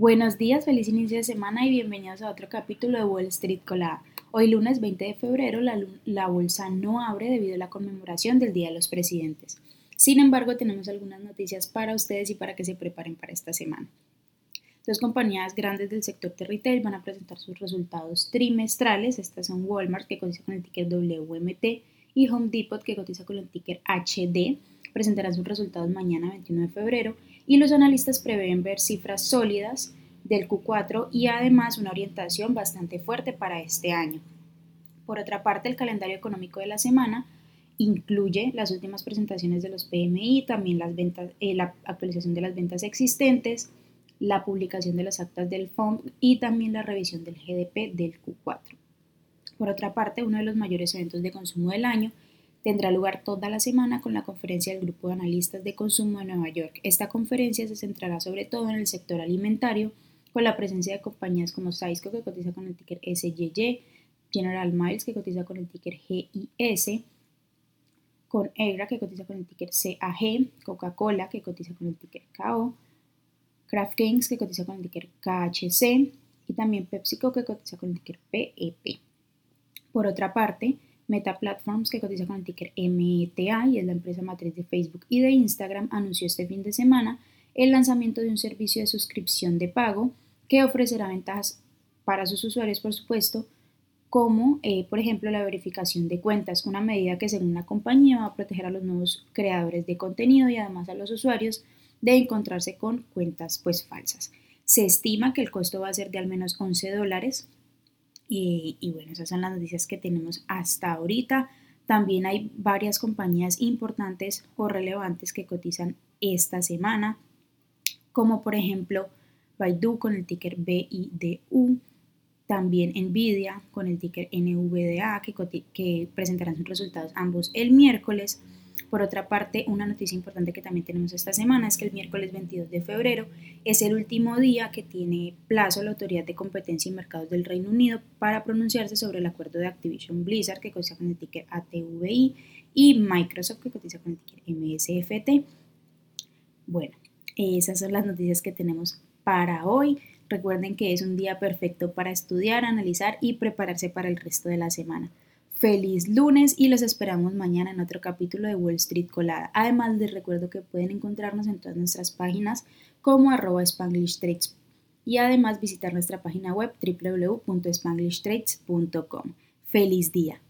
Buenos días, feliz inicio de semana y bienvenidos a otro capítulo de Wall Street Colada. Hoy lunes 20 de febrero la, la, bolsa no abre debido a la conmemoración del Día de los Presidentes. Sin embargo, tenemos algunas noticias para ustedes y para que se preparen para esta semana. Dos compañías grandes del sector de retail van a presentar sus resultados trimestrales. Estas son Walmart, que cotiza con el ticker WMT, y Home Depot, que cotiza con el ticker HD. Presentarán sus resultados mañana 21 de febrero y los analistas prevén ver cifras sólidas del Q4 y además una orientación bastante fuerte para este año. Por otra parte, el calendario económico de la semana incluye las últimas presentaciones de los PMI, también las ventas, eh, la actualización de las ventas existentes, la publicación de las actas del FOMC y también la revisión del GDP del Q4. Por otra parte, uno de los mayores eventos de consumo del año tendrá lugar toda la semana con la conferencia del Grupo de Analistas de Consumo de Nueva York. Esta conferencia se centrará sobre todo en el sector alimentario, con la presencia de compañías como Saisco, que cotiza con el ticker SYY, General Miles, que cotiza con el ticker GIS, con EGRA, que cotiza con el ticker CAG, Coca-Cola, que cotiza con el ticker KO, Kraft Kings, que cotiza con el ticker KHC, y también PepsiCo, que cotiza con el ticker PEP. E Por otra parte, Meta Platforms, que cotiza con el ticker META y es la empresa matriz de Facebook y de Instagram, anunció este fin de semana el lanzamiento de un servicio de suscripción de pago que ofrecerá ventajas para sus usuarios, por supuesto, como eh, por ejemplo la verificación de cuentas, una medida que según la compañía va a proteger a los nuevos creadores de contenido y además a los usuarios de encontrarse con cuentas pues falsas. Se estima que el costo va a ser de al menos 11 dólares y, bueno, esas son las noticias que tenemos hasta ahorita. También hay varias compañías importantes o relevantes que cotizan esta semana, como por ejemplo Baidu con el ticker BIDU, también Nvidia con el ticker NVDA que, que presentarán sus resultados ambos el miércoles. Por otra parte, una noticia importante que también tenemos esta semana es que el miércoles 22 de febrero es el último día que tiene plazo la Autoridad de Competencia y Mercados del Reino Unido para pronunciarse sobre el acuerdo de Activision Blizzard que cotiza con el ticker ATVI y Microsoft que cotiza con el ticker MSFT. Bueno, esas son las noticias que tenemos para hoy. Recuerden que es un día perfecto para estudiar, analizar y prepararse para el resto de la semana. Feliz lunes y los esperamos mañana en otro capítulo de Wall Street Colada. Además les recuerdo que pueden encontrarnos en todas nuestras páginas como arroba Spanglish Trades y además visitar nuestra página web www.spanglishtrades.com. Feliz día.